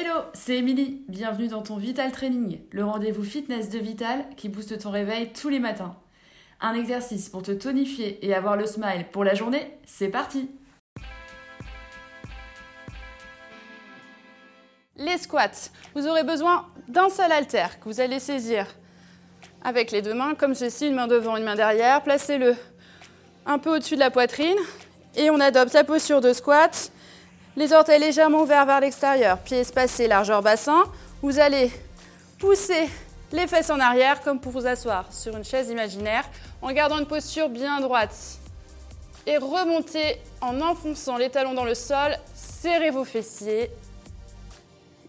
Hello, c'est Émilie. Bienvenue dans ton Vital Training, le rendez-vous fitness de Vital qui booste ton réveil tous les matins. Un exercice pour te tonifier et avoir le smile pour la journée, c'est parti Les squats. Vous aurez besoin d'un seul haltère que vous allez saisir avec les deux mains, comme ceci, une main devant, une main derrière. Placez-le un peu au-dessus de la poitrine et on adopte la posture de squat les orteils légèrement ouverts vers l'extérieur, pieds espacés, largeur bassin. Vous allez pousser les fesses en arrière comme pour vous asseoir sur une chaise imaginaire en gardant une posture bien droite. Et remontez en enfonçant les talons dans le sol, serrez vos fessiers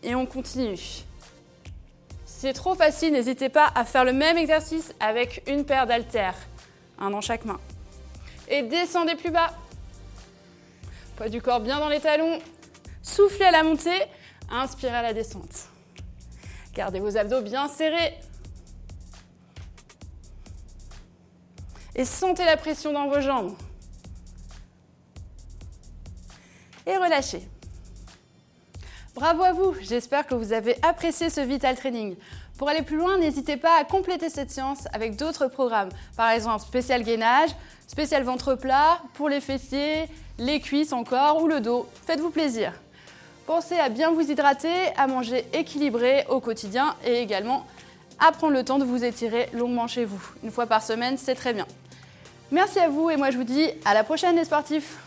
et on continue. c'est trop facile, n'hésitez pas à faire le même exercice avec une paire d'haltères, un dans chaque main. Et descendez plus bas. Poids du corps bien dans les talons. Soufflez à la montée, inspirez à la descente. Gardez vos abdos bien serrés. Et sentez la pression dans vos jambes. Et relâchez. Bravo à vous, j'espère que vous avez apprécié ce Vital Training. Pour aller plus loin, n'hésitez pas à compléter cette séance avec d'autres programmes. Par exemple, spécial gainage, spécial ventre plat, pour les fessiers, les cuisses encore ou le dos. Faites-vous plaisir. Pensez à bien vous hydrater, à manger équilibré au quotidien et également à prendre le temps de vous étirer longuement chez vous. Une fois par semaine, c'est très bien. Merci à vous et moi je vous dis à la prochaine les sportifs